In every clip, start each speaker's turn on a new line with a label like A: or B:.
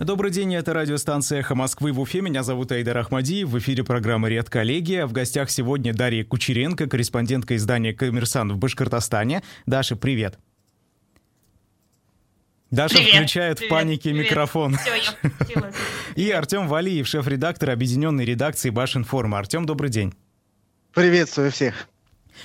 A: Добрый день, это радиостанция «Эхо Москвы» в Уфе. Меня зовут Айдар Ахмадиев. В эфире программа «Редколлегия». В гостях сегодня Дарья Кучеренко, корреспондентка издания «Коммерсант» в Башкортостане. Даша, привет. Даша
B: привет,
A: включает
B: привет,
A: в панике
B: привет.
A: микрофон.
B: Все, я
A: И Артем Валиев, шеф-редактор объединенной редакции Башинформа. Артем, добрый день.
C: Приветствую всех.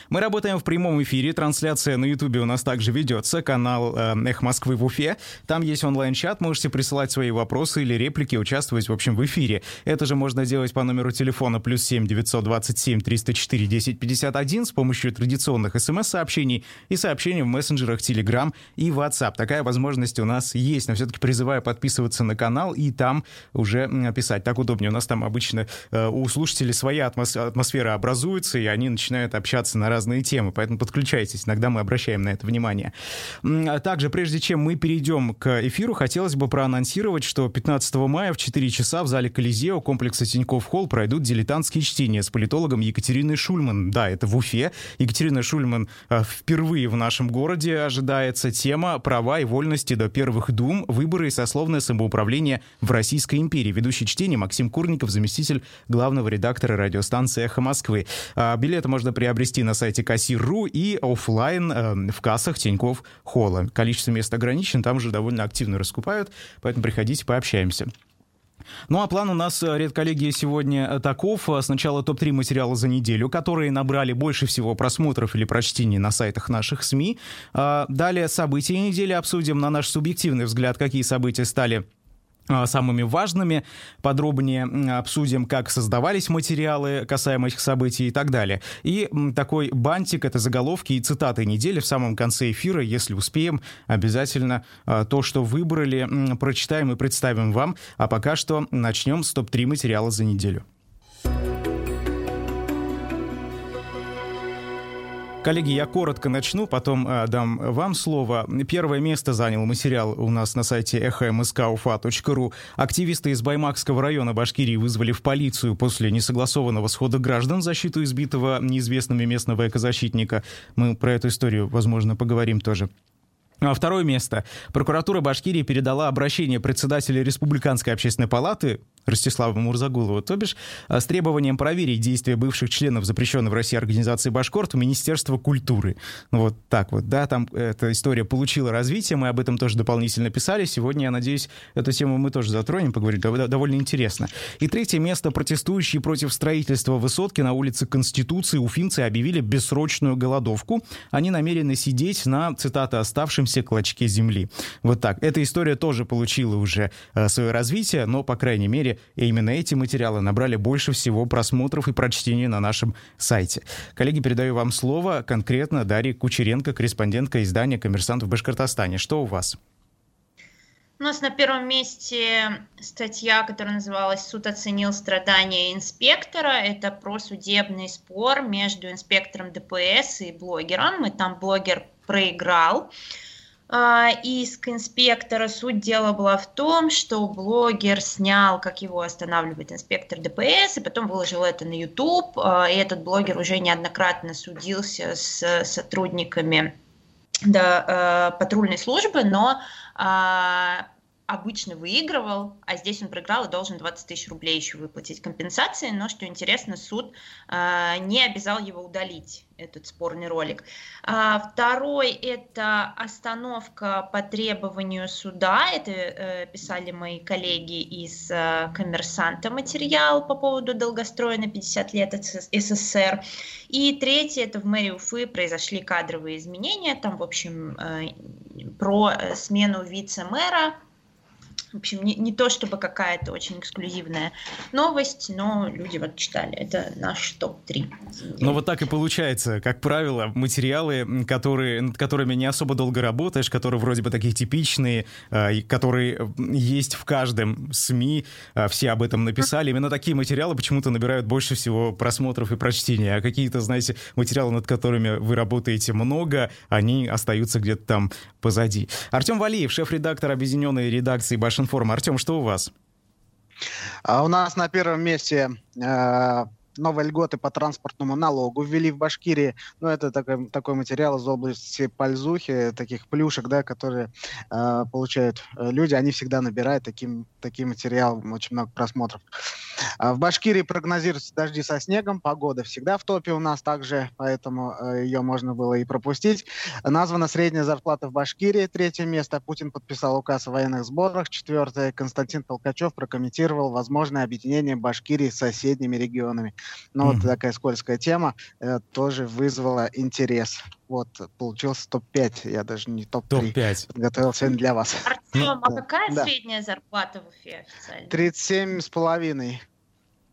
A: Мы работаем в прямом эфире. Трансляция на Ютубе у нас также ведется. Канал э, Эх Москвы в Уфе. Там есть онлайн-чат. Можете присылать свои вопросы или реплики, участвовать, в общем, в эфире. Это же можно делать по номеру телефона плюс 7 927 304 1051 с помощью традиционных смс-сообщений и сообщений в мессенджерах Telegram и WhatsApp. Такая возможность у нас есть. Но все-таки призываю подписываться на канал и там уже писать. Так удобнее. У нас там обычно э, у слушателей своя атмос- атмосфера образуется, и они начинают общаться на разные темы, поэтому подключайтесь, иногда мы обращаем на это внимание. А Также, прежде чем мы перейдем к эфиру, хотелось бы проанонсировать, что 15 мая в 4 часа в зале Колизео комплекса Тинькофф Холл пройдут дилетантские чтения с политологом Екатериной Шульман. Да, это в Уфе. Екатерина Шульман э, впервые в нашем городе ожидается тема «Права и вольности до первых дум. Выборы и сословное самоуправление в Российской империи». Ведущий чтение Максим Курников, заместитель главного редактора радиостанции «Эхо Москвы». А Билеты можно приобрести на сайте Кассир.ру и офлайн э, в кассах Тинькофф Холла. Количество мест ограничено, там уже довольно активно раскупают, поэтому приходите, пообщаемся. Ну а план у нас, э, редколлегия, сегодня э, таков. Э, Сначала топ-3 материала за неделю, которые набрали больше всего просмотров или прочтений на сайтах наших СМИ. Далее события недели обсудим на наш субъективный взгляд, какие события стали самыми важными. Подробнее обсудим, как создавались материалы касаемо этих событий и так далее. И такой бантик — это заголовки и цитаты недели в самом конце эфира. Если успеем, обязательно а, то, что выбрали, прочитаем и представим вам. А пока что начнем с топ-3 материала за неделю. Коллеги, я коротко начну, потом э, дам вам слово. Первое место занял материал у нас на сайте эхомскуфа.ру. Активисты из Баймакского района Башкирии вызвали в полицию после несогласованного схода граждан защиту избитого неизвестными местного экозащитника. Мы про эту историю, возможно, поговорим тоже. А Второе место. Прокуратура Башкирии передала обращение председателя Республиканской общественной палаты Ростислава Мурзагулова, то бишь, а, с требованием проверить действия бывших членов запрещенной в России организации Башкорт Министерство культуры. Ну вот так вот, да, там эта история получила развитие, мы об этом тоже дополнительно писали. Сегодня, я надеюсь, эту тему мы тоже затронем, поговорим, дов- довольно интересно. И третье место. Протестующие против строительства высотки на улице Конституции уфимцы объявили бессрочную голодовку. Они намерены сидеть на, цитата, оставшемся клочке земли. Вот так. Эта история тоже получила уже э, свое развитие, но, по крайней мере, именно эти материалы набрали больше всего просмотров и прочтений на нашем сайте. Коллеги, передаю вам слово конкретно Дарье Кучеренко, корреспондентка издания «Коммерсант» в Башкортостане. Что у вас?
B: У нас на первом месте статья, которая называлась «Суд оценил страдания инспектора». Это про судебный спор между инспектором ДПС и блогером. И там блогер проиграл иск инспектора. Суть дела была в том, что блогер снял, как его останавливает инспектор ДПС, и потом выложил это на YouTube. А, И этот блогер уже неоднократно судился с сотрудниками да, э, патрульной службы, но а, обычно выигрывал, а здесь он проиграл и должен 20 тысяч рублей еще выплатить компенсации, но, что интересно, суд а, не обязал его удалить, этот спорный ролик. А, второй – это остановка по требованию суда, это э, писали мои коллеги из э, «Коммерсанта» материал по поводу долгостроя на 50 лет СС- СССР. И третье – это в мэрии Уфы произошли кадровые изменения, там, в общем, э, про э, смену вице-мэра, в общем, не, не то чтобы какая-то очень эксклюзивная новость, но люди вот читали. Это наш топ-3.
A: Ну вот так и получается, как правило, материалы, которые, над которыми не особо долго работаешь, которые вроде бы такие типичные, а, которые есть в каждом СМИ, а, все об этом написали. Именно такие материалы почему-то набирают больше всего просмотров и прочтений, а какие-то, знаете, материалы, над которыми вы работаете много, они остаются где-то там позади. Артем Валиев, шеф-редактор объединенной редакции Башинформ. Артем, что у вас?
C: А у нас на первом месте э, новые льготы по транспортному налогу ввели в Башкирии. Ну, это такой, такой материал из области пользухи, таких плюшек, да, которые э, получают э, люди. Они всегда набирают таким, таким материалом очень много просмотров. А в Башкирии прогнозируются дожди со снегом. Погода всегда в топе у нас также, поэтому э, ее можно было и пропустить. Названа средняя зарплата в Башкирии, третье место. Путин подписал указ о военных сборах. Четвертое. Константин Толкачев прокомментировал возможное объединение Башкирии с соседними регионами. Но mm-hmm. вот такая скользкая тема э, тоже вызвала интерес. Вот, получился топ-5, я даже не топ-3.
A: Топ-5.
C: Подготовил сегодня для вас.
B: Артем, а какая да. средняя зарплата в Уфе официально?
C: 37 с половиной.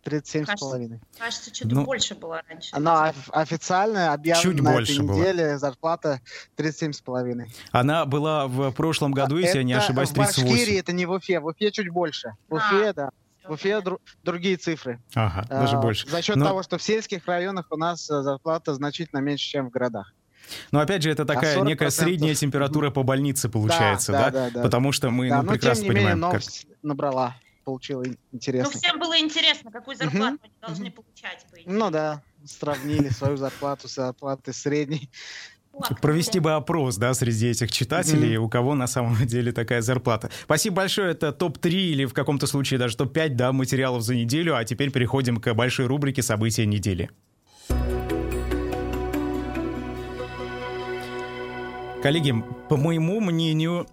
C: 37 с половиной.
B: Кажется, что-то ну, больше было раньше.
C: Она официально объявлена Чуть на больше этой неделе, была. зарплата 37 с половиной.
A: Она была в прошлом году, если это я не ошибаюсь, 38.
C: в Башкирии, это не в Уфе. В Уфе чуть больше. В Уфе, а. да. В Уфе дру- другие цифры.
A: Ага, даже а, больше.
C: За счет Но... того, что в сельских районах у нас э, зарплата значительно меньше, чем в городах.
A: Но опять же, это такая а некая средняя температура по больнице получается, да? да, да? да. Потому что мы да, ну, прекрасно тем не понимаем,
C: менее, новость как... набрала, получила интересно.
B: Ну, всем было интересно, какую зарплату они должны получать. По
C: ну да, сравнили свою зарплату с зарплатой средней.
A: Провести бы опрос, да, среди этих читателей, mm-hmm. у кого на самом деле такая зарплата. Спасибо большое, это топ-3 или в каком-то случае даже топ-5, да, материалов за неделю, а теперь переходим к большой рубрике «События недели». Коллеги, по моему мнению,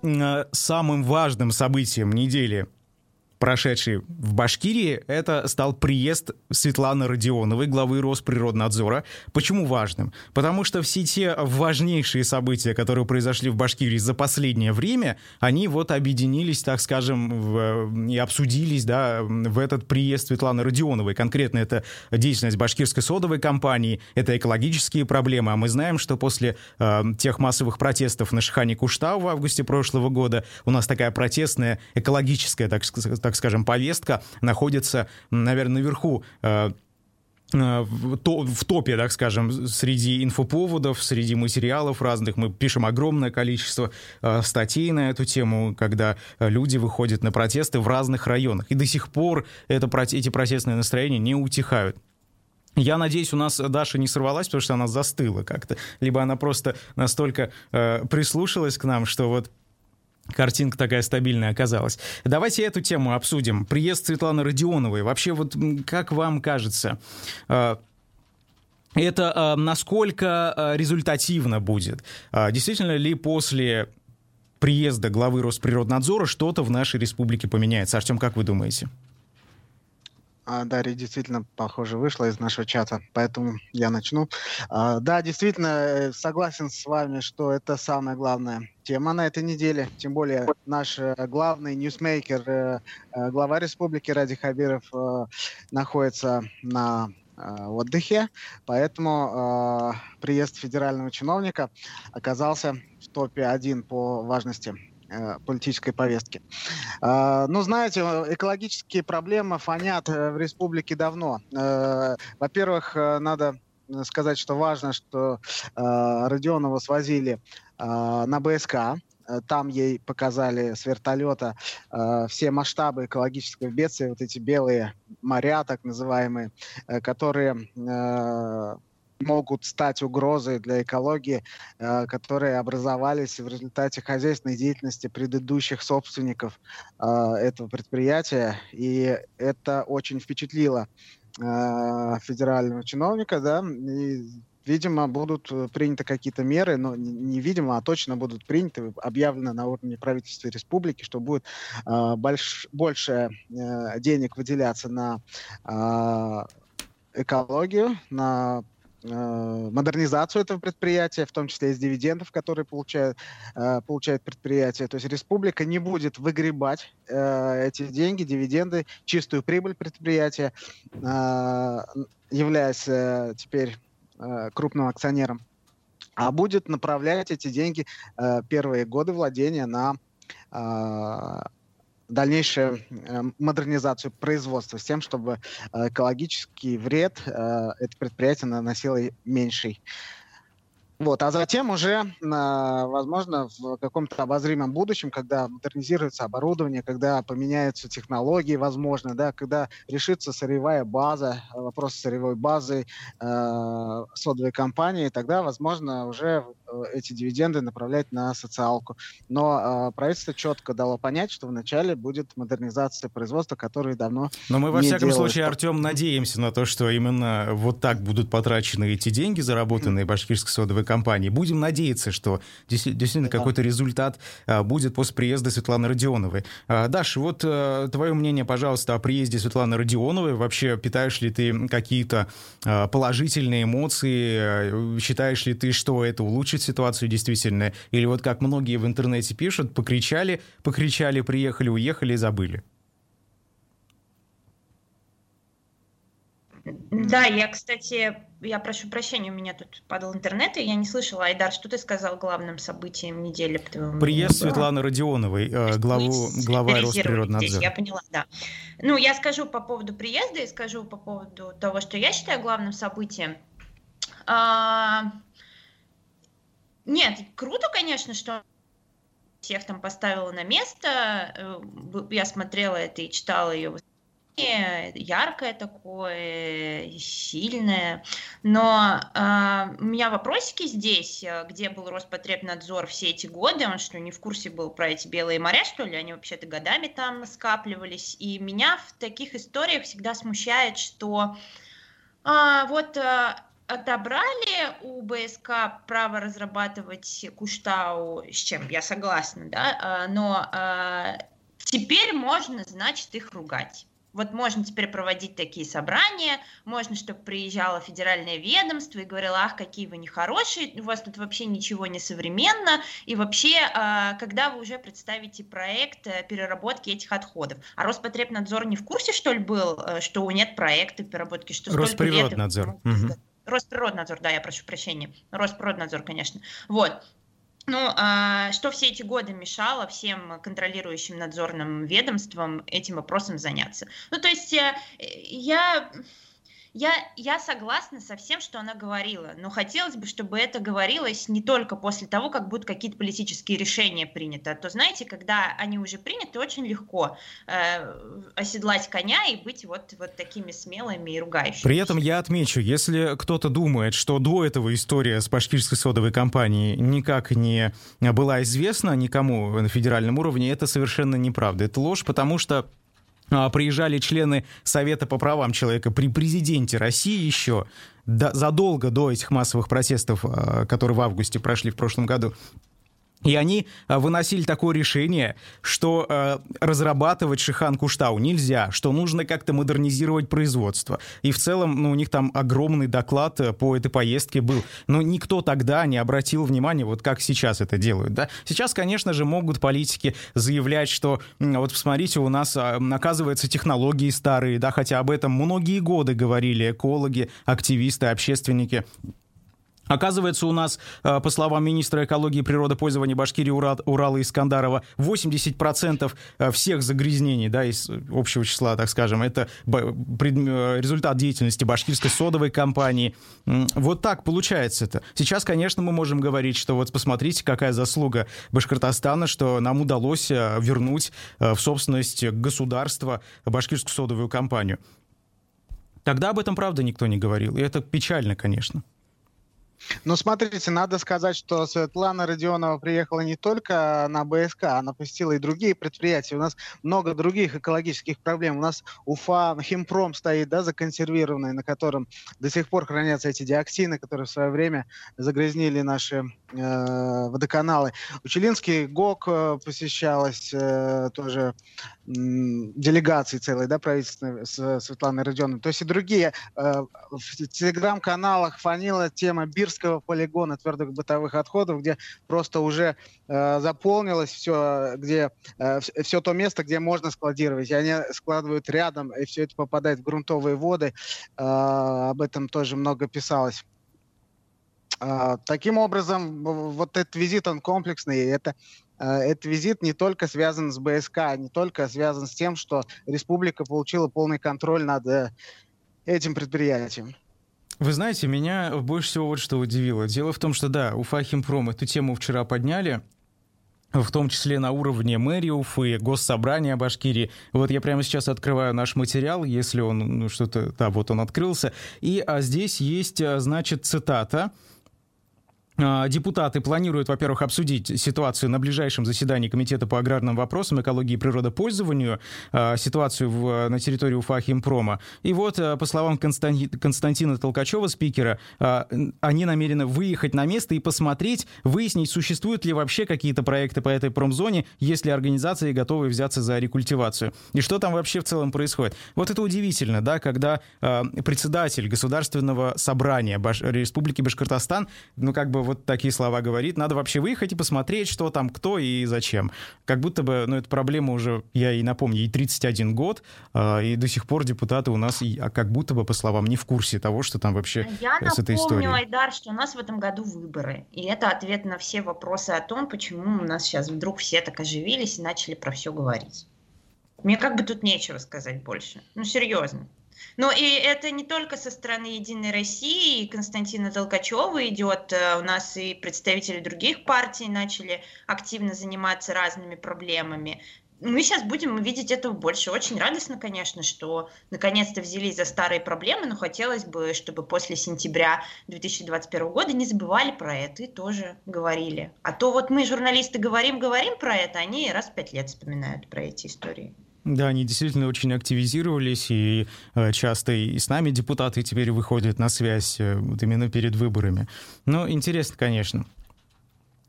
A: самым важным событием недели прошедший в Башкирии, это стал приезд Светланы Родионовой, главы Росприроднадзора. Почему важным? Потому что все те важнейшие события, которые произошли в Башкирии за последнее время, они вот объединились, так скажем, в, и обсудились да, в этот приезд Светланы Родионовой. Конкретно это деятельность башкирской содовой компании, это экологические проблемы. А мы знаем, что после э, тех массовых протестов на Шихане Куштау в августе прошлого года у нас такая протестная, экологическая, так, так так скажем, повестка находится, наверное, наверху э, э, в топе, так скажем, среди инфоповодов, среди материалов разных. Мы пишем огромное количество э, статей на эту тему, когда люди выходят на протесты в разных районах. И до сих пор это, эти протестные настроения не утихают. Я надеюсь, у нас Даша не сорвалась, потому что она застыла как-то. Либо она просто настолько э, прислушалась к нам, что вот Картинка такая стабильная оказалась. Давайте эту тему обсудим. Приезд Светланы Родионовой. Вообще, вот как вам кажется, э, это э, насколько э, результативно будет? Действительно ли после приезда главы Росприроднадзора что-то в нашей республике поменяется? Артем, как вы думаете?
C: А, Дарья действительно, похоже, вышла из нашего чата, поэтому я начну. А, да, действительно, э, согласен с вами, что это самая главная тема на этой неделе. Тем более наш э, главный ньюсмейкер, э, глава республики Ради Хабиров, находится на отдыхе, поэтому приезд федерального чиновника оказался в топе один по важности Э, политической повестки. А, ну, знаете, экологические проблемы фонят э, в республике давно. Э, во-первых, надо сказать, что важно, что Родионова свозили на БСК, там ей показали с вертолета э, все масштабы экологического бедствия, вот эти белые моря, так называемые, э, которые э, могут стать угрозой для экологии, э, которые образовались в результате хозяйственной деятельности предыдущих собственников э, этого предприятия. И это очень впечатлило э, федерального чиновника, да, и видимо, будут приняты какие-то меры, но не видимо, а точно будут приняты, объявлено на уровне правительства республики, что будет э, больш, больше э, денег выделяться на э, экологию, на модернизацию этого предприятия, в том числе из дивидендов, которые получает, э, получает предприятие. То есть республика не будет выгребать э, эти деньги, дивиденды, чистую прибыль предприятия, являясь теперь крупным акционером, а будет направлять эти деньги первые годы владения на дальнейшую э, модернизацию производства с тем, чтобы э, экологический вред э, это предприятие наносило меньший. Вот, а затем уже, возможно, в каком-то обозримом будущем, когда модернизируется оборудование, когда поменяются технологии, возможно, да, когда решится сырьевая база, вопрос сырьевой базы э, содовой компании, тогда, возможно, уже эти дивиденды направлять на социалку. Но э, правительство четко дало понять, что вначале будет модернизация производства, которое давно
A: Но мы, во всяком делалось. случае, Артем, надеемся на то, что именно вот так будут потрачены эти деньги, заработанные башкирской содовой компанией. Будем надеяться, что действительно да. какой-то результат а, будет после приезда Светланы Родионовой. А, Даша, вот а, твое мнение, пожалуйста, о приезде Светланы Родионовой. Вообще, питаешь ли ты какие-то а, положительные эмоции? Считаешь ли ты, что это улучшит ситуацию действительно? Или вот как многие в интернете пишут, покричали, покричали, приехали, уехали и забыли?
B: Да, я, кстати, я прошу прощения, у меня тут падал интернет, и я не слышала. Айдар, что ты сказал главным событием недели?
A: Приезд Светланы Родионовой, э, главу, глава Росприроднадзора.
B: Я поняла, да. Ну, я скажу по поводу приезда и скажу по поводу того, что я считаю главным событием. А, нет, круто, конечно, что всех там поставила на место. Э, я смотрела это и читала ее яркое такое, сильное. Но э, у меня вопросики здесь, э, где был Роспотребнадзор все эти годы, он что, не в курсе был про эти белые моря, что ли? Они вообще-то годами там скапливались. И меня в таких историях всегда смущает, что а, вот отобрали у БСК право разрабатывать Куштау, с чем я согласна, да, а, но а, теперь можно, значит, их ругать. Вот можно теперь проводить такие собрания, можно, чтобы приезжало федеральное ведомство и говорило, ах, какие вы нехорошие, у вас тут вообще ничего не современно, и вообще, а, когда вы уже представите проект э, переработки этих отходов. А Роспотребнадзор не в курсе, что ли, был, э, что нет проекта переработки? Что
A: Росприроднадзор. Угу.
B: Росприроднадзор, да, я прошу прощения. Росприроднадзор, конечно. Вот. Ну, а что все эти годы мешало всем контролирующим надзорным ведомствам этим вопросом заняться? Ну, то есть э, я я, я согласна со всем, что она говорила, но хотелось бы, чтобы это говорилось не только после того, как будут какие-то политические решения приняты. А то, знаете, когда они уже приняты, очень легко э, оседлать коня и быть вот, вот такими смелыми и ругающими.
A: При этом я отмечу, если кто-то думает, что до этого история с башкирской содовой компанией никак не была известна никому на федеральном уровне, это совершенно неправда. Это ложь, потому что приезжали члены Совета по правам человека при президенте России еще задолго до этих массовых протестов, а, которые в августе прошли в прошлом году. И они а, выносили такое решение, что э, разрабатывать Шихан Куштау нельзя, что нужно как-то модернизировать производство. И в целом, ну, у них там огромный доклад э, по этой поездке был. Но никто тогда не обратил внимания, вот как сейчас это делают. Да? Сейчас, конечно же, могут политики заявлять, что вот посмотрите, у нас, оказывается, технологии старые, да, хотя об этом многие годы говорили экологи, активисты, общественники. Оказывается, у нас, э, по словам министра экологии и природопользования Башкирии Ура, Урала Искандарова, 80% э, всех загрязнений да, из общего числа, так скажем, это э, результат деятельности башкирской содовой компании. Вот так получается это. Сейчас, конечно, мы можем говорить, что вот посмотрите, какая заслуга Башкортостана, что нам удалось вернуть в собственность государства башкирскую содовую компанию. Тогда об этом, правда, никто не говорил. И это печально, конечно.
C: Ну, смотрите, надо сказать, что Светлана Родионова приехала не только на БСК, она посетила и другие предприятия. У нас много других экологических проблем. У нас Уфа, Химпром стоит, да, законсервированный, на котором до сих пор хранятся эти диоксины, которые в свое время загрязнили наши э, водоканалы. Учелинский ГОК э, посещалась э, тоже э, делегации целой, да, правительственной с Светланой Родионовой. То есть и другие. Э, в телеграм-каналах фанила тема Бирского полигона твердых бытовых отходов, где просто уже э, заполнилось все, где э, все то место, где можно складировать. И они складывают рядом, и все это попадает в грунтовые воды. Э, об этом тоже много писалось. А, таким образом, вот этот визит, он комплексный, это а, этот визит не только связан с БСК, не только связан с тем, что республика получила полный контроль над э, этим предприятием.
A: Вы знаете, меня больше всего вот что удивило. Дело в том, что да, Уфа Химпром эту тему вчера подняли, в том числе на уровне мэрии Уфы, госсобрания Башкирии. Вот я прямо сейчас открываю наш материал, если он ну, что-то... Да, вот он открылся. И а здесь есть, а, значит, цитата депутаты планируют, во-первых, обсудить ситуацию на ближайшем заседании Комитета по аграрным вопросам, экологии и природопользованию, а, ситуацию в, на территории Уфа Химпрома. И вот, а, по словам Константина Толкачева, спикера, они намерены выехать на место и посмотреть, выяснить, существуют ли вообще какие-то проекты по этой промзоне, если организации готовы взяться за рекультивацию. И что там вообще в целом происходит. Вот это удивительно, да, когда председатель Государственного собрания Баш... Республики Башкортостан, ну, как бы вот такие слова говорит. Надо вообще выехать и посмотреть, что там, кто и зачем. Как будто бы, ну, эта проблема уже, я и напомню, ей 31 год, э, и до сих пор депутаты у нас и, а как будто бы, по словам, не в курсе того, что там вообще
B: я
A: с этой историей.
B: Я напомню, Айдар, что у нас в этом году выборы. И это ответ на все вопросы о том, почему у нас сейчас вдруг все так оживились и начали про все говорить. Мне как бы тут нечего сказать больше. Ну, серьезно. Но и это не только со стороны Единой России, Константина Толкачева идет, э, у нас и представители других партий начали активно заниматься разными проблемами. Мы сейчас будем видеть этого больше. Очень радостно, конечно, что наконец-то взялись за старые проблемы, но хотелось бы, чтобы после сентября 2021 года не забывали про это и тоже говорили. А то вот мы, журналисты, говорим, говорим про это, они раз в пять лет вспоминают про эти истории.
A: Да, они действительно очень активизировались, и э, часто и с нами депутаты теперь выходят на связь э, вот именно перед выборами. Ну, интересно, конечно.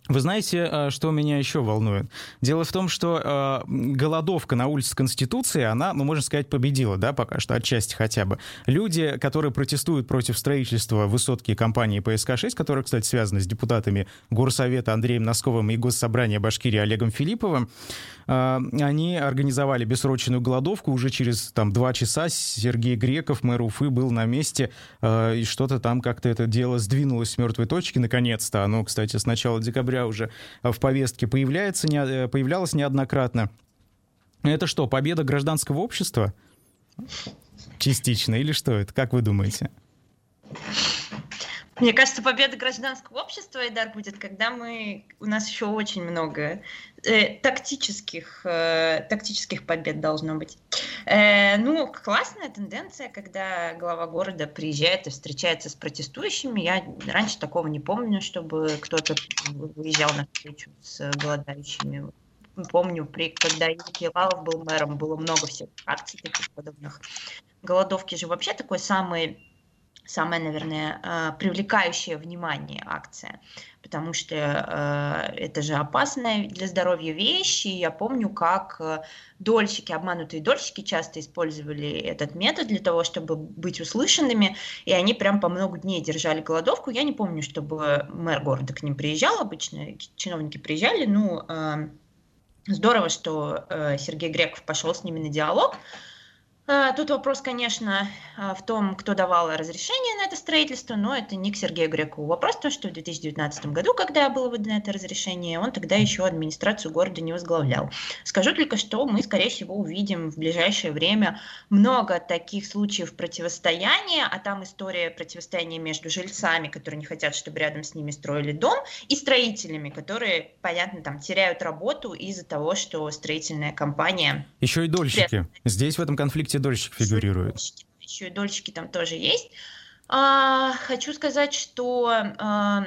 A: Вы знаете, э, что меня еще волнует? Дело в том, что э, голодовка на улице Конституции, она, ну, можно сказать, победила, да, пока что, отчасти хотя бы. Люди, которые протестуют против строительства высотки компании ПСК-6, которая, кстати, связана с депутатами Горсовета Андреем Носковым и Госсобрания Башкирии Олегом Филипповым, э, они организовали бессрочную голодовку. Уже через там два часа Сергей Греков, мэр Уфы, был на месте, и что-то там как-то это дело сдвинулось с мертвой точки, наконец-то. Оно, кстати, с начала декабря октября уже в повестке появляется, не, э, появлялась неоднократно. Это что, победа гражданского общества? Частично или что это? Как вы думаете?
B: Мне кажется, победа гражданского общества, Айдар, будет, когда мы... У нас еще очень много э, тактических, э, тактических побед должно быть. Э, ну, классная тенденция, когда глава города приезжает и встречается с протестующими. Я раньше такого не помню, чтобы кто-то выезжал на встречу с голодающими. Помню, при, когда Юрий Лавов был мэром, было много всех акций таких подобных. Голодовки же вообще такой самый самая, наверное, э, привлекающая внимание акция, потому что э, это же опасная для здоровья вещь, и я помню, как э, дольщики, обманутые дольщики часто использовали этот метод для того, чтобы быть услышанными, и они прям по много дней держали голодовку. Я не помню, чтобы мэр города к ним приезжал, обычно чиновники приезжали, ну, здорово, что Сергей Греков пошел с ними на диалог, тут вопрос, конечно, а, в том, кто давал разрешение на это строительство, но это не к Сергею Грекову. Вопрос в том, что в 2019 году, когда было выдано это разрешение, он тогда еще администрацию города не возглавлял. Скажу только, что мы, скорее всего, увидим в ближайшее время много таких случаев противостояния, а там история противостояния между жильцами, которые не хотят, чтобы рядом с ними строили дом, и строителями, которые, понятно, там теряют работу из-за того, что строительная компания...
A: Еще и дольщики. Здесь в этом конфликте все дольщик фигурирует.
B: Еще и дольщики там тоже есть. А, хочу сказать, что а,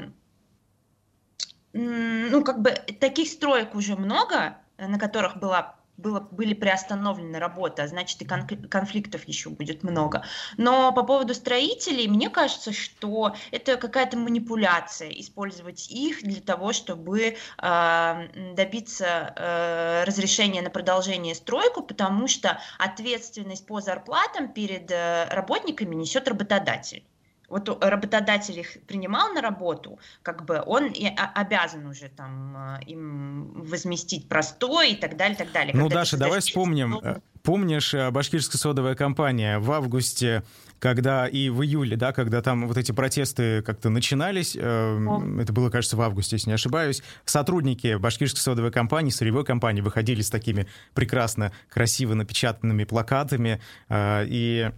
B: ну, как бы таких строек уже много, на которых была было, были приостановлены работы, а значит и конфликтов еще будет много. Но по поводу строителей, мне кажется, что это какая-то манипуляция, использовать их для того, чтобы э, добиться э, разрешения на продолжение стройку, потому что ответственность по зарплатам перед э, работниками несет работодатель вот работодатель их принимал на работу, как бы он и обязан уже там э, им возместить простой и так далее, и так далее.
A: Ну, Когда Даша, давай вспомним. Ну... Помнишь, э, башкирская содовая компания в августе, когда и в июле, да, когда там вот эти протесты как-то начинались, э, это было, кажется, в августе, если не ошибаюсь, сотрудники башкирской содовой компании, сырьевой компании выходили с такими прекрасно, красиво напечатанными плакатами э, и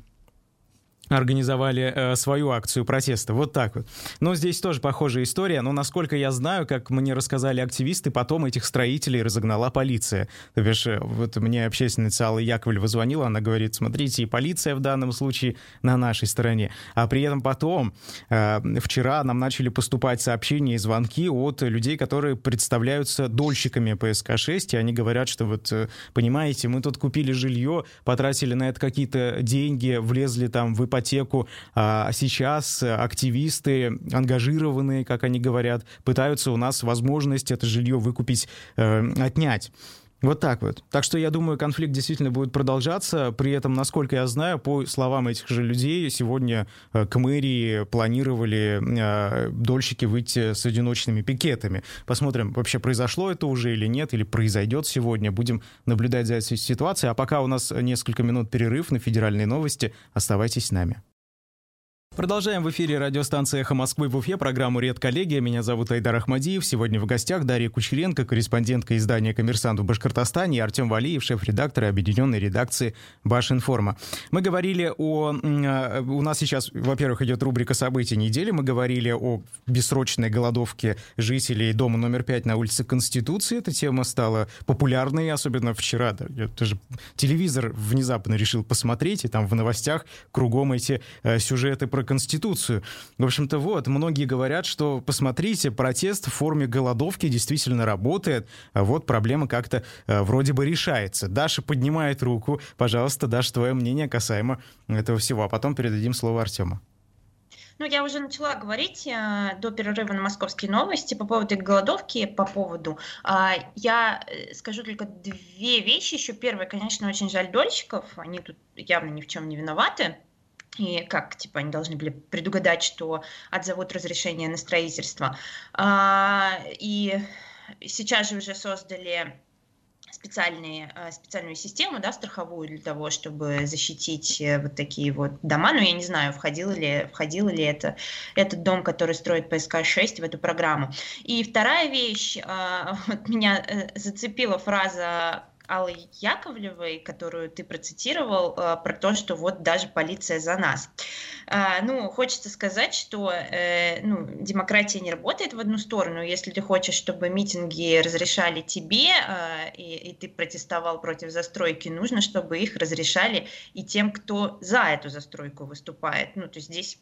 A: организовали э, свою акцию протеста. Вот так вот. Но здесь тоже похожая история. Но насколько я знаю, как мне рассказали активисты, потом этих строителей разогнала полиция. То бишь, э, вот мне общественница Алла Яковлева звонила, она говорит, смотрите, и полиция в данном случае на нашей стороне. А при этом потом, э, вчера нам начали поступать сообщения и звонки от людей, которые представляются дольщиками ПСК-6, и они говорят, что вот, э, понимаете, мы тут купили жилье, потратили на это какие-то деньги, влезли там в ипотеку, ипотеку. А сейчас активисты, ангажированные, как они говорят, пытаются у нас возможность это жилье выкупить, э, отнять. Вот так вот. Так что я думаю, конфликт действительно будет продолжаться. При этом, насколько я знаю, по словам этих же людей, сегодня э, к мэрии планировали э, дольщики выйти с одиночными пикетами. Посмотрим, вообще произошло это уже или нет, или произойдет сегодня. Будем наблюдать за этой ситуацией. А пока у нас несколько минут перерыв на федеральные новости. Оставайтесь с нами. Продолжаем в эфире радиостанции «Эхо Москвы» в Уфе, программу «Редколлегия». Меня зовут Айдар Ахмадиев. Сегодня в гостях Дарья Кучеренко, корреспондентка издания «Коммерсант» в Башкортостане, и Артем Валиев, шеф-редактор объединенной редакции «Башинформа». Мы говорили о... Э, у нас сейчас, во-первых, идет рубрика «События недели». Мы говорили о бессрочной голодовке жителей дома номер 5 на улице Конституции. Эта тема стала популярной, особенно вчера. Да, даже телевизор внезапно решил посмотреть, и там в новостях кругом эти э, сюжеты про Конституцию. В общем-то, вот, многие говорят, что, посмотрите, протест в форме голодовки действительно работает, а вот проблема как-то э, вроде бы решается. Даша поднимает руку. Пожалуйста, Даша, твое мнение касаемо этого всего. А потом передадим слово Артему.
B: Ну, я уже начала говорить э, до перерыва на московские новости по поводу голодовки, по поводу. Э, я скажу только две вещи. Еще первое, конечно, очень жаль дольщиков. Они тут явно ни в чем не виноваты. И как, типа, они должны были предугадать, что отзовут разрешение на строительство. А, и сейчас же уже создали специальные, э, специальную систему, да, страховую для того, чтобы защитить э, вот такие вот дома. Но я не знаю, входил ли, входил ли это, этот дом, который строит ПСК-6 в эту программу. И вторая вещь, э, вот меня зацепила фраза Аллы Яковлевой, которую ты процитировал, э, про то, что вот даже полиция за нас. А, ну, хочется сказать, что э, ну, демократия не работает в одну сторону. Если ты хочешь, чтобы митинги разрешали тебе, э, и, и ты протестовал против застройки, нужно, чтобы их разрешали и тем, кто за эту застройку выступает. Ну, то есть здесь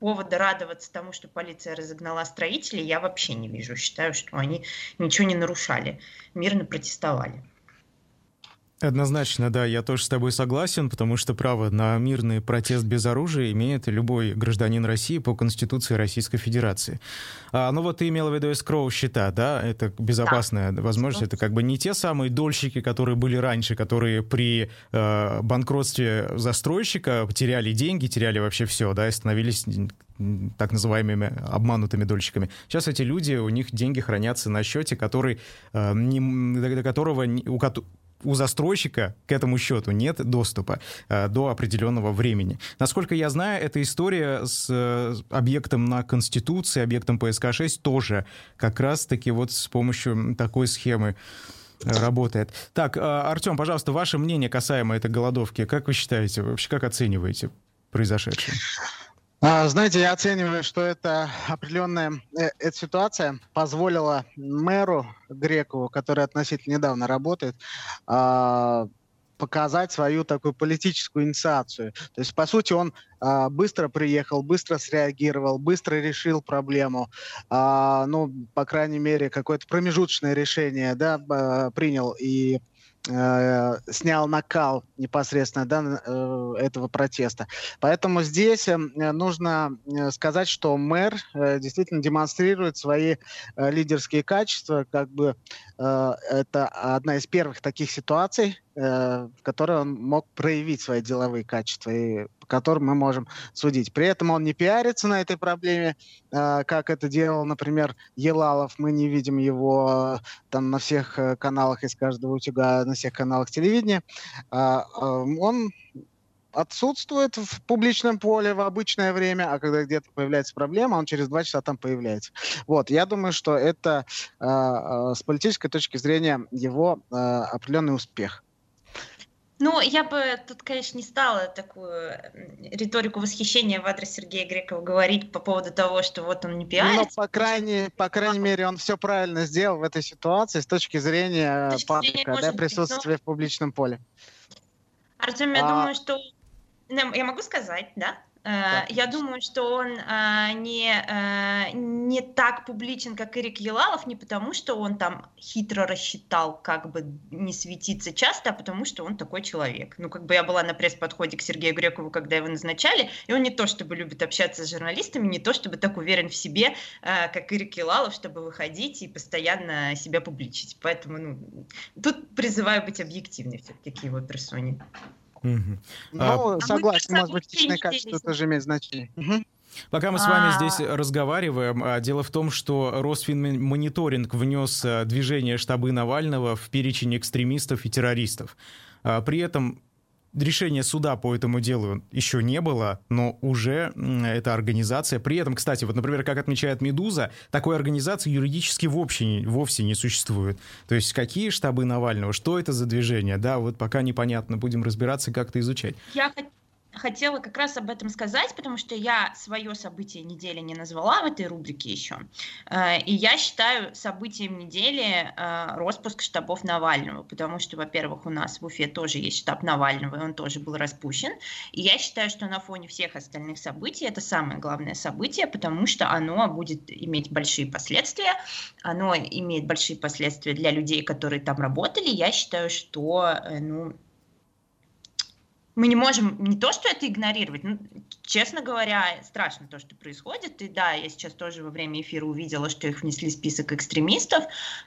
B: повода радоваться тому, что полиция разогнала строителей, я вообще не вижу. Считаю, что они ничего не нарушали, мирно протестовали.
A: Однозначно, да, я тоже с тобой согласен, потому что право на мирный протест без оружия имеет любой гражданин России по Конституции Российской Федерации. А, ну вот ты имела в виду эскроу счета, да, это безопасная да. возможность, это как бы не те самые дольщики, которые были раньше, которые при э, банкротстве застройщика теряли деньги, теряли вообще все, да, и становились так называемыми обманутыми дольщиками. Сейчас эти люди, у них деньги хранятся на счете, который, э, не, до которого, у, у застройщика к этому счету нет доступа э, до определенного времени. Насколько я знаю, эта история с э, объектом на Конституции, объектом ПСК-6 тоже как раз-таки вот с помощью такой схемы э, работает. Так, э, Артем, пожалуйста, ваше мнение касаемо этой голодовки. Как вы считаете, вообще как оцениваете произошедшее?
C: А, знаете, я оцениваю, что это определенная э, эта ситуация позволила мэру Грекову, который относительно недавно работает, а, показать свою такую политическую инициацию. То есть, по сути, он а, быстро приехал, быстро среагировал, быстро решил проблему. Ну, по крайней мере, какое-то промежуточное решение да, принял и Э, снял накал непосредственно да, э, этого протеста. Поэтому здесь э, нужно сказать, что мэр действительно демонстрирует свои лидерские качества. Как бы это одна из первых таких ситуаций, в которой он мог проявить свои деловые качества. И по которым мы можем судить. При этом он не пиарится на этой проблеме, э, как это делал, например, Елалов. Мы не видим его э, там на всех э, каналах из каждого утюга, на всех каналах телевидения. Э, э, он отсутствует в публичном поле в обычное время, а когда где-то появляется проблема, он через два часа там появляется. Вот, я думаю, что это э, э, с политической точки зрения его э, определенный успех.
B: Ну, я бы тут, конечно, не стала такую риторику восхищения в адрес Сергея Грекова говорить по поводу того, что вот он не ну, пиарится. Но,
C: по крайней, по крайней мере, он все правильно сделал в этой ситуации с точки зрения паблика, да, присутствия быть, но... в публичном поле.
B: Артем, я а... думаю, что... Я могу сказать, да? Э, я думаю, что он э, не, э, не так публичен, как Эрик Елалов, не потому, что он там хитро рассчитал, как бы не светиться часто, а потому, что он такой человек. Ну, как бы я была на пресс-подходе к Сергею Грекову, когда его назначали, и он не то чтобы любит общаться с журналистами, не то чтобы так уверен в себе, как Эрик Елалов, чтобы выходить и постоянно себя публичить. Поэтому, ну, тут призываю быть объективной все-таки к его персоне.
C: Угу. Ну, а, согласен, может быть, личное качество тоже имеет значение. Угу.
A: Пока мы с вами а... здесь разговариваем, а, дело в том, что Росфинмониторинг внес а, движение штабы Навального в перечень экстремистов и террористов. При этом решения суда по этому делу еще не было, но уже эта организация... При этом, кстати, вот, например, как отмечает «Медуза», такой организации юридически вовсе, вовсе не существует. То есть какие штабы Навального, что это за движение, да, вот пока непонятно, будем разбираться, как-то изучать.
B: Я хотела как раз об этом сказать, потому что я свое событие недели не назвала в этой рубрике еще. Э, и я считаю событием недели э, распуск штабов Навального, потому что, во-первых, у нас в Уфе тоже есть штаб Навального, и он тоже был распущен. И я считаю, что на фоне всех остальных событий это самое главное событие, потому что оно будет иметь большие последствия. Оно имеет большие последствия для людей, которые там работали. Я считаю, что э, ну, мы не можем не то, что это игнорировать, ну, честно говоря, страшно то, что происходит. И да, я сейчас тоже во время эфира увидела, что их внесли в список экстремистов.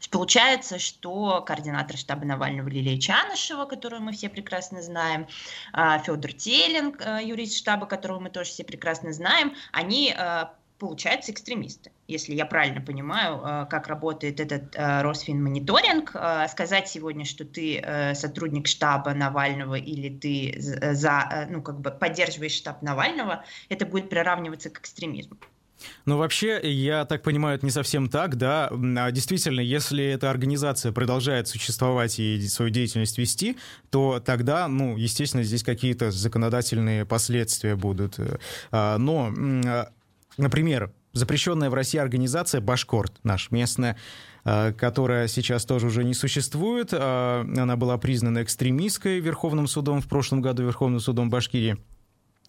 B: Получается, что координатор штаба Навального Лилия Чанышева, которую мы все прекрасно знаем, а, Федор Телин, а, юрист штаба, которого мы тоже все прекрасно знаем, они а, получаются экстремисты. Если я правильно понимаю, э, как работает этот э, Росфинмониторинг, э, сказать сегодня, что ты сотрудник штаба Навального или ты за, ну, как бы поддерживаешь штаб Навального, это будет приравниваться к экстремизму.
A: Ну, вообще, я так понимаю, это не совсем так, да. А действительно, если эта организация продолжает существовать и свою деятельность вести, то тогда, ну, естественно, здесь какие-то законодательные последствия будут. А, но Например, запрещенная в России организация «Башкорт», наша местная, э, которая сейчас тоже уже не существует. Э, она была признана экстремистской Верховным судом в прошлом году, Верховным судом Башкирии.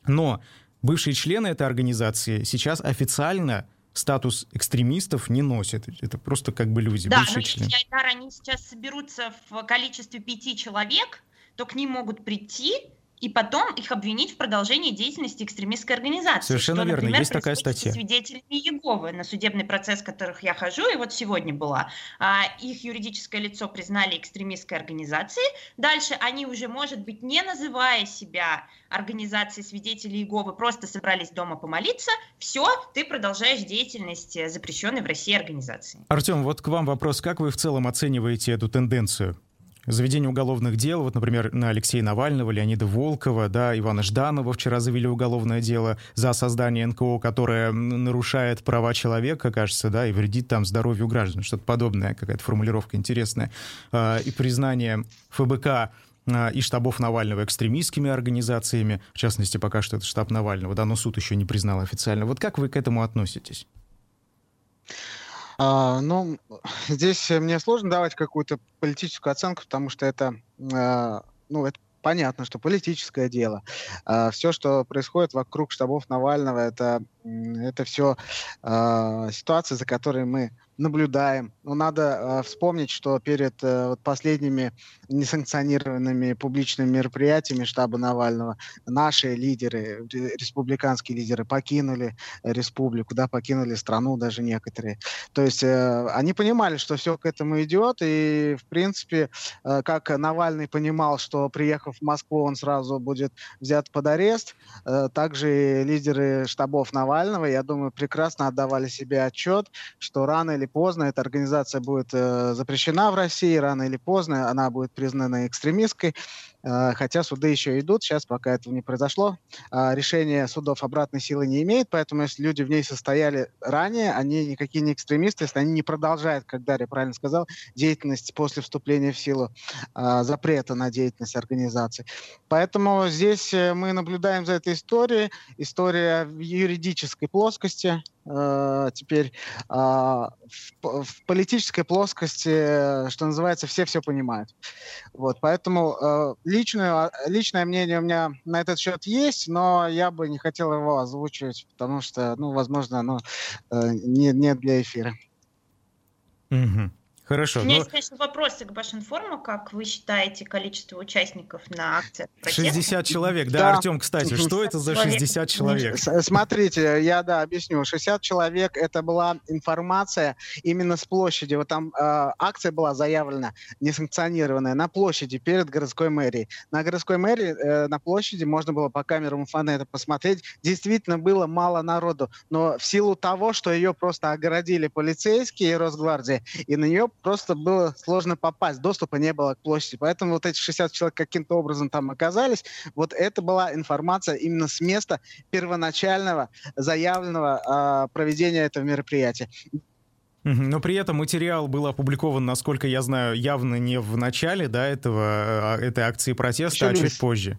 A: Но бывшие члены этой организации сейчас официально статус экстремистов не носят. Это просто как бы люди,
B: да,
A: бывшие но члены.
B: если они сейчас соберутся в количестве пяти человек, то к ним могут прийти и потом их обвинить в продолжении деятельности экстремистской организации.
A: Совершенно
B: что,
A: верно,
B: например,
A: есть такая статья.
B: свидетелями Еговы, на судебный процесс которых я хожу, и вот сегодня была. А, их юридическое лицо признали экстремистской организацией. Дальше они уже, может быть, не называя себя организацией свидетелей Иеговы, просто собрались дома помолиться, все, ты продолжаешь деятельность запрещенной в России организации.
A: Артем, вот к вам вопрос. Как вы в целом оцениваете эту тенденцию? Заведение уголовных дел, вот, например, на Алексея Навального, Леонида Волкова, да, Ивана Жданова вчера завели уголовное дело за создание НКО, которое нарушает права человека, кажется, да, и вредит там здоровью граждан, что-то подобное, какая-то формулировка интересная, а, и признание ФБК а, и штабов Навального экстремистскими организациями, в частности, пока что это штаб Навального, да, но суд еще не признал официально. Вот как вы к этому относитесь?
C: А, ну, здесь мне сложно давать какую-то политическую оценку, потому что это, а, ну, это понятно, что политическое дело. А, все, что происходит вокруг штабов Навального, это, это все а, ситуации, за которой мы наблюдаем. Но надо э, вспомнить, что перед э, вот последними несанкционированными публичными мероприятиями штаба Навального наши лидеры, республиканские лидеры покинули республику, да, покинули страну даже некоторые. То есть э, они понимали, что все к этому идет, и в принципе, э, как Навальный понимал, что приехав в Москву, он сразу будет взят под арест, э, также лидеры штабов Навального, я думаю, прекрасно отдавали себе отчет, что рано или поздно эта организация будет э, запрещена в России, рано или поздно она будет признана экстремистской. Э, хотя суды еще идут, сейчас пока этого не произошло. Э, решение судов обратной силы не имеет, поэтому если люди в ней состояли ранее, они никакие не экстремисты, если они не продолжают, как Дарья правильно сказал, деятельность после вступления в силу э, запрета на деятельность организации. Поэтому здесь мы наблюдаем за этой историей, история в юридической плоскости, э, теперь э, в, в политической плоскости, что называется, все все понимают. Вот, поэтому э, личное, личное мнение у меня на этот счет есть, но я бы не хотел его озвучивать, потому что, ну, возможно, оно э, не, не для эфира.
A: Угу. Хорошо.
B: У меня но... есть, конечно, вопросы к Башинформу. Как вы считаете количество участников на акциях?
A: 60 человек. Да, да. Артем, кстати, что это за 60 человек?
C: Смотрите, я, да, объясню. 60 человек — это была информация именно с площади. Вот там э, акция была заявлена, несанкционированная, на площади перед городской мэрией. На городской мэрии, э, на площади можно было по камерам фонета посмотреть. Действительно было мало народу, но в силу того, что ее просто огородили полицейские и Росгвардия, и на нее просто было сложно попасть, доступа не было к площади. Поэтому вот эти 60 человек каким-то образом там оказались. Вот это была информация именно с места первоначального заявленного э, проведения этого мероприятия.
A: Но при этом материал был опубликован, насколько я знаю, явно не в начале да, этого, а, этой акции протеста, Еще а чуть позже.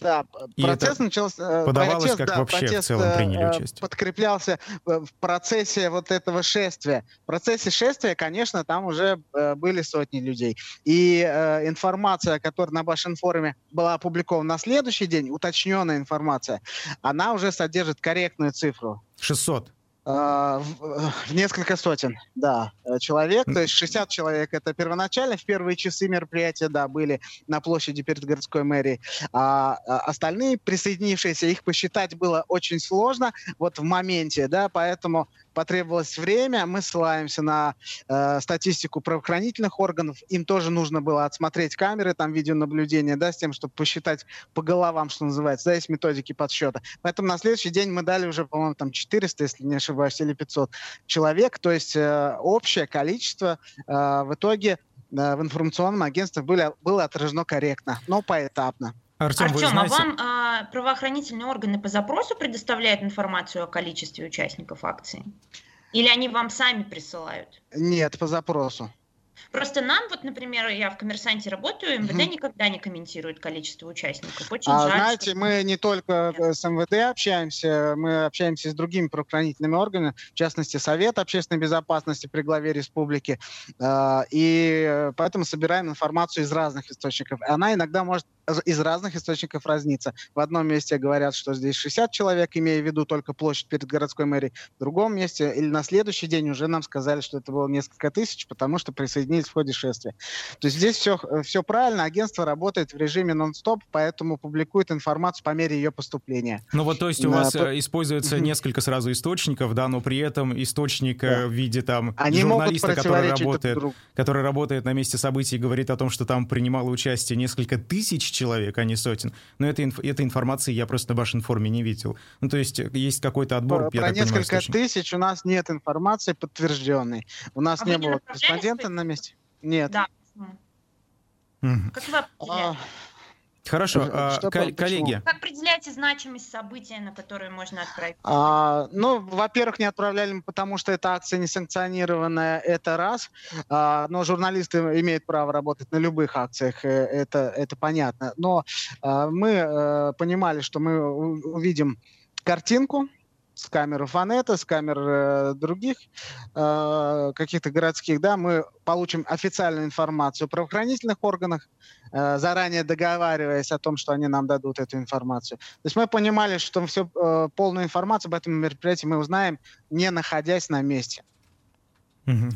C: Да, и процесс начался...
A: Подавалось, протест, как да, вообще протест, в целом приняли э, участие?
C: подкреплялся в процессе вот этого шествия. В процессе шествия, конечно, там уже э, были сотни людей. И э, информация, которая на Башинфоруме была опубликована на следующий день, уточненная информация, она уже содержит корректную цифру.
A: 600.
C: А, в несколько сотен, да, э, человек. То есть 60 человек это первоначально. В первые часы мероприятия, да, были на площади перед городской мэрией. А, а остальные присоединившиеся, их посчитать было очень сложно вот в моменте, да, поэтому потребовалось время. Мы ссылаемся на э, статистику правоохранительных органов. Им тоже нужно было отсмотреть камеры, там видеонаблюдение, да, с тем, чтобы посчитать по головам, что называется, да, есть методики подсчета. Поэтому на следующий день мы дали уже, по-моему, там 400, если не ошибаюсь, или 500 человек. То есть э, общее количество э, в итоге э, в информационном агентстве было, было отражено корректно, но поэтапно.
B: Артем, Артем а знаете... а вам а, правоохранительные органы по запросу предоставляют информацию о количестве участников акции? Или они вам сами присылают?
C: Нет, по запросу.
B: Просто нам, вот, например, я в коммерсанте работаю, МВД mm никогда не комментирует количество участников. Очень
C: а,
B: жаль,
C: знаете, что... мы не только Нет. с МВД общаемся, мы общаемся с другими правоохранительными органами, в частности, Совет общественной безопасности при главе республики, а, и поэтому собираем информацию из разных источников. Она иногда может из разных источников разнится. В одном месте говорят, что здесь 60 человек, имея в виду только площадь перед городской мэрией. В другом месте или на следующий день уже нам сказали, что это было несколько тысяч, потому что присоединились в ходе шествия. То есть здесь все, все правильно. Агентство работает в режиме нон-стоп, поэтому публикует информацию по мере ее поступления.
A: Ну вот, то есть у вас по... используется несколько сразу источников, да, но при этом источник да. в виде там Они журналиста, который работает, который работает на месте событий, говорит о том, что там принимало участие несколько тысяч человек, а не сотен. Но этой, инф- этой информации я просто на Башинформе не видел. Ну, то есть есть какой-то отбор,
C: Про, я про несколько понимаю, тысяч у нас нет информации подтвержденной. У нас а не было корреспондента на месте. Нет. Да.
B: Угу. Как вы определяете?
A: Хорошо, а, что, коллеги.
B: Как определяете значимость события, на которое можно отправить?
C: А, ну, во-первых, не отправляли мы, потому что эта акция несанкционированная, это раз. А, но журналисты имеют право работать на любых акциях, э, это, это понятно. Но а, мы а, понимали, что мы увидим картинку, с камер Фанета, с камер э, других э, каких-то городских, да, мы получим официальную информацию о правоохранительных органах, э, заранее договариваясь о том, что они нам дадут эту информацию. То есть мы понимали, что все, э, полную информацию об этом мероприятии мы узнаем, не находясь на месте.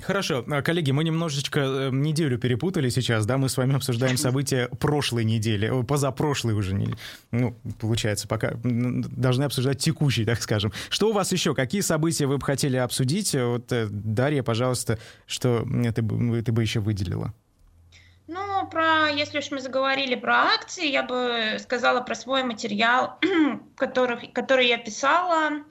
A: Хорошо, а, коллеги, мы немножечко э, неделю перепутали сейчас, да, мы с вами обсуждаем события прошлой недели, позапрошлой уже, не, ну, получается, пока должны обсуждать текущий, так скажем. Что у вас еще, какие события вы бы хотели обсудить? Вот, э, Дарья, пожалуйста, что ты, бы, ты бы еще выделила?
B: Ну, про, если уж мы заговорили про акции, я бы сказала про свой материал, который, который я писала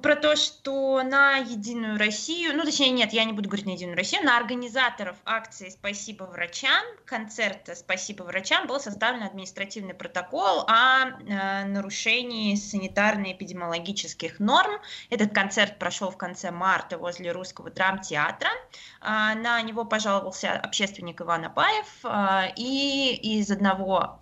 B: про то, что на Единую Россию, ну, точнее, нет, я не буду говорить на Единую Россию, на организаторов акции «Спасибо врачам», концерта «Спасибо врачам» был составлен административный протокол о э, нарушении санитарно-эпидемиологических норм. Этот концерт прошел в конце марта возле Русского драмтеатра. Э, на него пожаловался общественник Иван Абаев, э, и из одного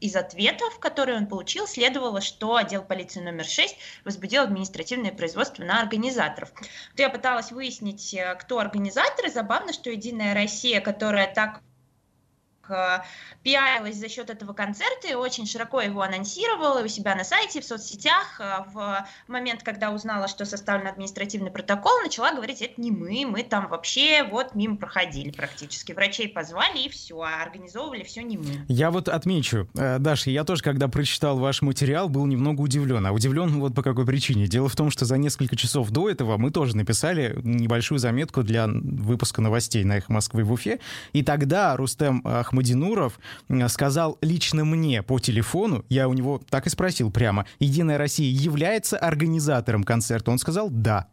B: из ответов, которые он получил, следовало, что отдел полиции номер 6 возбудил административное производство на организаторов. Я пыталась выяснить, э, кто организаторы. Забавно, что «Единая Россия», которая так пиарилась за счет этого концерта и очень широко его анонсировала у себя на сайте, в соцсетях. Э, в момент, когда узнала, что составлен административный протокол, начала говорить, это не мы, мы там вообще вот мимо проходили практически. Врачей позвали и все, а организовывали все не мы.
A: Я вот отмечу, э, Даша, я тоже, когда прочитал ваш материал, был немного удивлен. А удивлен вот по какой причине. Дело в том, что за несколько часов до этого мы тоже написали небольшую заметку для выпуска новостей на «Эхо Москвы» в Уфе. И тогда Рустем Ахмадов Мадинуров сказал лично мне по телефону, я у него так и спросил прямо, «Единая Россия является организатором концерта?» Он сказал «да».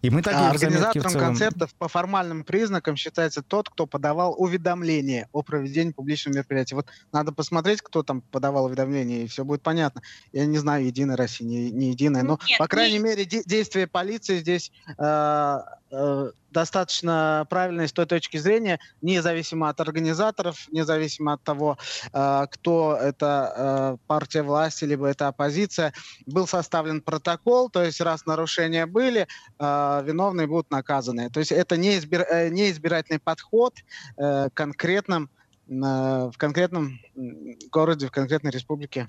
C: И мы такие а Организатором целом... концертов по формальным признакам считается тот, кто подавал уведомление о проведении публичного мероприятия. Вот надо посмотреть, кто там подавал уведомление, и все будет понятно. Я не знаю, Единая Россия, не, не Единая, но, Нет, по крайней не... мере, де- действия полиции здесь э, э, достаточно правильные с той точки зрения, независимо от организаторов, независимо от того, э, кто это э, партия власти, либо это оппозиция, был составлен протокол, то есть раз нарушения были, э, виновные будут наказаны. То есть это не, избир, не избирательный подход конкретном, э, в конкретном городе, в конкретной республике.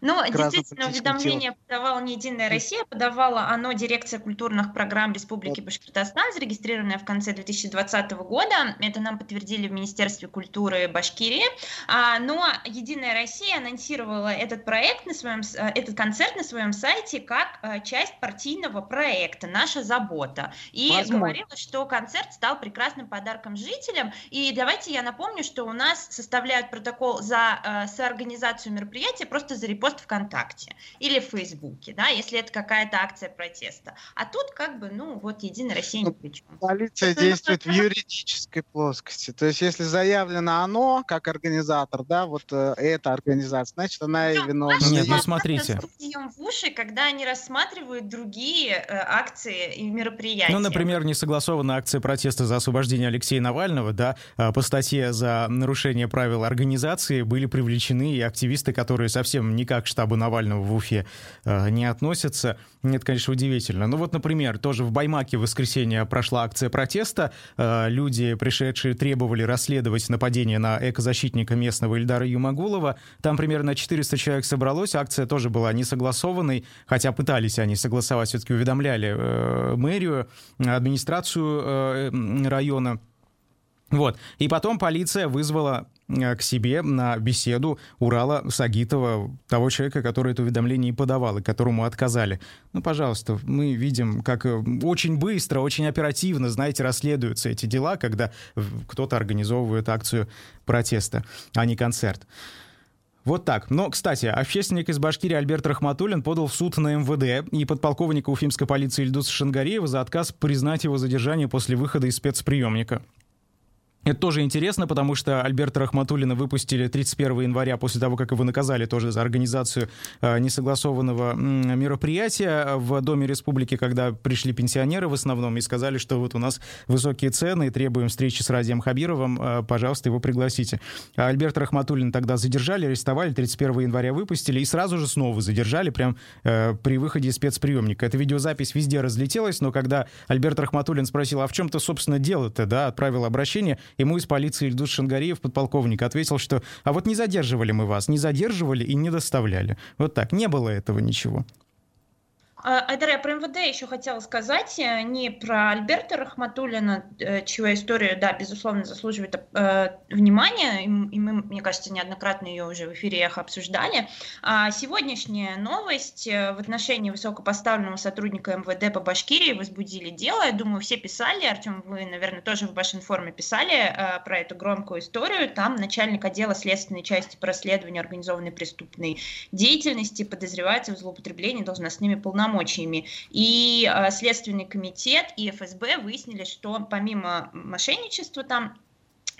B: Но действительно уведомление подавала не Единая Россия, подавала оно Дирекция культурных программ Республики Башкортостан, зарегистрированная в конце 2020 года. Это нам подтвердили в Министерстве культуры Башкирии. А, но Единая Россия анонсировала этот проект на своем, э, этот концерт на своем сайте как э, часть партийного проекта «Наша забота». И Возможно. говорила, что концерт стал прекрасным подарком жителям. И давайте я напомню, что у нас составляют протокол за э, соорганизацию мероприятия просто за репост пост ВКонтакте или в Фейсбуке, да, если это какая-то акция протеста. А тут как бы, ну, вот Единая Россия ни при чем.
C: Полиция это действует в юридической плоскости. То есть если заявлено оно, как организатор, да, вот э, эта организация, значит, она и виновна.
A: Нет, ну смотрите.
B: в уши, когда они рассматривают другие э, акции и мероприятия.
A: Ну, например, несогласованная акция протеста за освобождение Алексея Навального, да, а, по статье за нарушение правил организации были привлечены и активисты, которые совсем никак к штабу Навального в Уфе э, не относятся. Это, конечно, удивительно. Ну вот, например, тоже в Баймаке в воскресенье прошла акция протеста. Э, люди, пришедшие, требовали расследовать нападение на экозащитника местного Ильдара Юмагулова. Там примерно 400 человек собралось. Акция тоже была не согласованной, хотя пытались они согласовать, все-таки уведомляли э, мэрию, администрацию района. Вот. И потом полиция вызвала к себе на беседу Урала Сагитова, того человека, который это уведомление и подавал, и которому отказали. Ну, пожалуйста, мы видим, как э, очень быстро, очень оперативно, знаете, расследуются эти дела, когда кто-то организовывает акцию протеста, а не концерт. Вот так. Но, кстати, общественник из Башкирии Альберт Рахматуллин подал в суд на МВД и подполковника уфимской полиции Ильдуса Шангареева за отказ признать его задержание после выхода из спецприемника. Это тоже интересно, потому что Альберта Рахматуллина выпустили 31 января после того, как его наказали тоже за организацию э, несогласованного мероприятия в Доме Республики, когда пришли пенсионеры в основном и сказали, что вот у нас высокие цены и требуем встречи с Радием Хабировым, э, пожалуйста, его пригласите. А Альберта Рахматуллина тогда задержали, арестовали, 31 января выпустили и сразу же снова задержали прям э, при выходе из спецприемника. Эта видеозапись везде разлетелась, но когда Альберт Рахматуллин спросил, а в чем-то, собственно, дело-то, да, отправил обращение, Ему из полиции Ильдус Шангариев, подполковник, ответил, что «а вот не задерживали мы вас, не задерживали и не доставляли». Вот так, не было этого ничего.
B: А, Айдар, я про МВД еще хотела сказать, э, не про Альберта Рахматуллина, э, чья история, да, безусловно, заслуживает э, внимания, и мы, мне кажется, неоднократно ее уже в эфире их обсуждали. А сегодняшняя новость в отношении высокопоставленного сотрудника МВД по Башкирии возбудили дело, я думаю, все писали, Артем, вы, наверное, тоже в Башинформе писали про эту громкую историю, там начальник отдела следственной части по расследованию организованной преступной деятельности подозревается в злоупотреблении должностными полномочиями полномочиями. И э, Следственный комитет и ФСБ выяснили, что помимо мошенничества там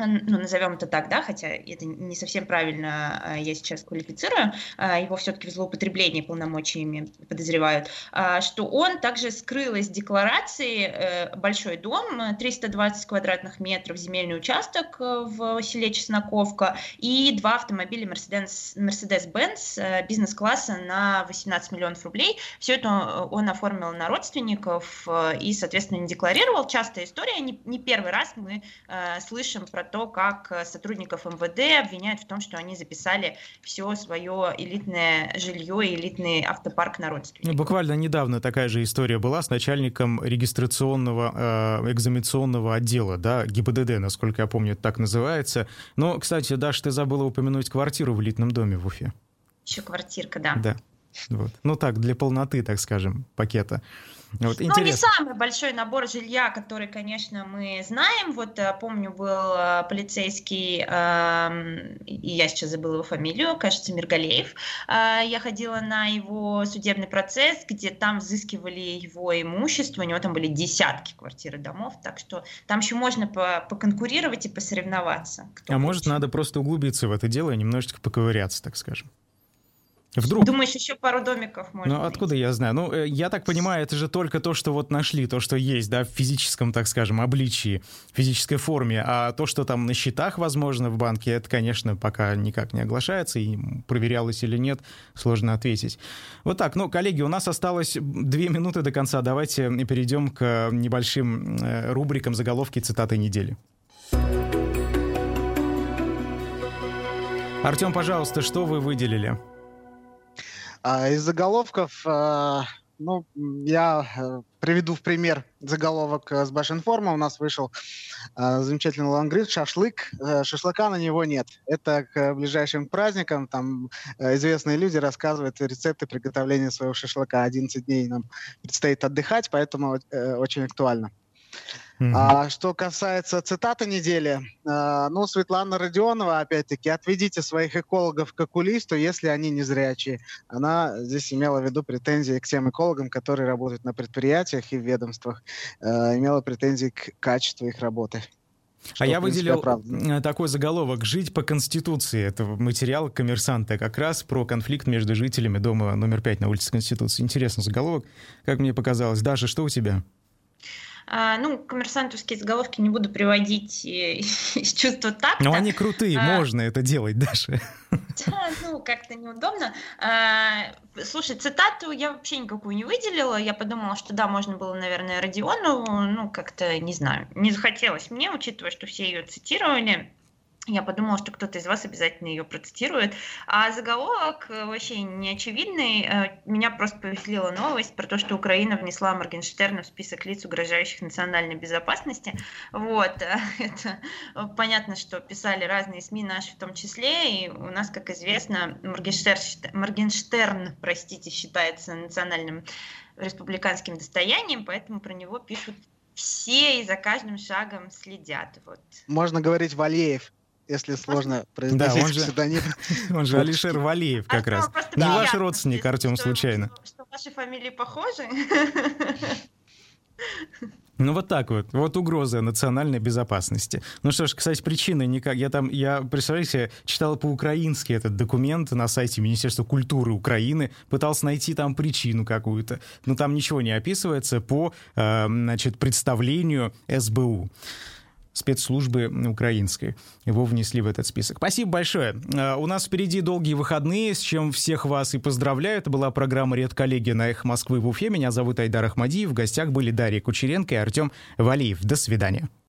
B: ну, назовем это так, да, хотя это не совсем правильно а, я сейчас квалифицирую, а, его все-таки в злоупотреблении полномочиями подозревают, а, что он также скрыл из декларации э, большой дом, 320 квадратных метров, земельный участок э, в селе Чесноковка и два автомобиля Mercedes-Benz э, бизнес-класса на 18 миллионов рублей. Все это он оформил на родственников и, соответственно, не декларировал. Частая история, не, не первый раз мы слышим про то, как э, сотрудников МВД обвиняют в том, что они записали все свое элитное жилье и элитный автопарк на родственников.
A: Ну, буквально недавно такая же история была с начальником регистрационного э, экзаменационного отдела, да, ГИБДД, насколько я помню, так называется. Но, кстати, Даш, ты забыла упомянуть квартиру в элитном доме в Уфе.
B: Еще квартирка, да.
A: Да. Вот. Ну так, для полноты, так скажем, пакета.
B: Вот, ну, не самый большой набор жилья, который, конечно, мы знаем. Вот э, помню, был э, полицейский, э, я сейчас забыла его фамилию, кажется, Миргалеев. Э, я ходила на его судебный процесс, где там взыскивали его имущество, у него там были десятки квартир и домов, так что там еще можно по поконкурировать и посоревноваться.
A: А может, надо просто углубиться в это дело и немножечко поковыряться, так скажем.
B: Вдруг. Думаешь, еще пару домиков можно
A: Ну, откуда найти? я знаю? Ну, э, я так понимаю, это же только то, что вот нашли, то, что есть, да, в физическом, так скажем, обличии, физической форме. А то, что там на счетах, возможно, в банке, это, конечно, пока никак не оглашается, и проверялось или нет, сложно ответить. Вот так, ну, коллеги, у нас осталось две минуты до конца. Давайте перейдем к небольшим э, рубрикам заголовки цитаты недели. Артем, пожалуйста, что вы выделили?
C: А из заголовков, а, ну, я э, приведу в пример заголовок э, с Башинформа. У нас вышел а, замечательный лангрид «Шашлык». Э, шашлыка на него нет. Это к ближайшим праздникам. Там известные люди рассказывают рецепты приготовления своего шашлыка. 11 дней нам предстоит отдыхать, поэтому очень актуально. Mm-hmm. А, что касается цитаты недели, а, ну, Светлана Родионова, опять-таки, отведите своих экологов к окулисту, если они не зрячие. Она здесь имела в виду претензии к тем экологам, которые работают на предприятиях и в ведомствах, а, имела претензии к качеству их работы.
A: Что, а я принципе, выделил оправдано. такой заголовок «Жить по Конституции». Это материал коммерсанта как раз про конфликт между жителями дома номер 5 на улице Конституции. Интересный заголовок, как мне показалось. Даша, что у тебя?
B: А, ну, коммерсантовские заголовки не буду приводить из чувства так.
A: Но они крутые, а, можно это делать даже.
B: Да, ну, как-то неудобно. А, слушай, цитату я вообще никакую не выделила. Я подумала, что да, можно было, наверное, Родионову, ну, как-то, не знаю, не захотелось мне, учитывая, что все ее цитировали. Я подумала, что кто-то из вас обязательно ее процитирует. А заголовок э, вообще не очевидный. Э, меня просто повеселила новость про то, что Украина внесла Моргенштерна в список лиц, угрожающих национальной безопасности. Вот. Это понятно, что писали разные СМИ наши в том числе. И у нас, как известно, Моргенштерн, Моргенштерн простите, считается национальным республиканским достоянием, поэтому про него пишут все и за каждым шагом следят. Вот.
C: Можно говорить Валеев если сложно произносить да,
A: он же, псевдоним. Он же Алишер Валеев как раз. Не ваш родственник, Артем, случайно.
B: Что ваши фамилии похожи?
A: Ну вот так вот. Вот угроза национальной безопасности. Ну что ж, кстати, причины никак. Я там, я, представляете, читал по-украински этот документ на сайте Министерства культуры Украины, пытался найти там причину какую-то, но там ничего не описывается по, э, значит, представлению СБУ спецслужбы украинской. Его внесли в этот список. Спасибо большое. Э, у нас впереди долгие выходные, с чем всех вас и поздравляю. Это была программа «Редколлегия» на «Эхо Москвы» в Уфе. Меня зовут Айдар Ахмадиев. В гостях были Дарья Кучеренко и Артем Валиев. До свидания.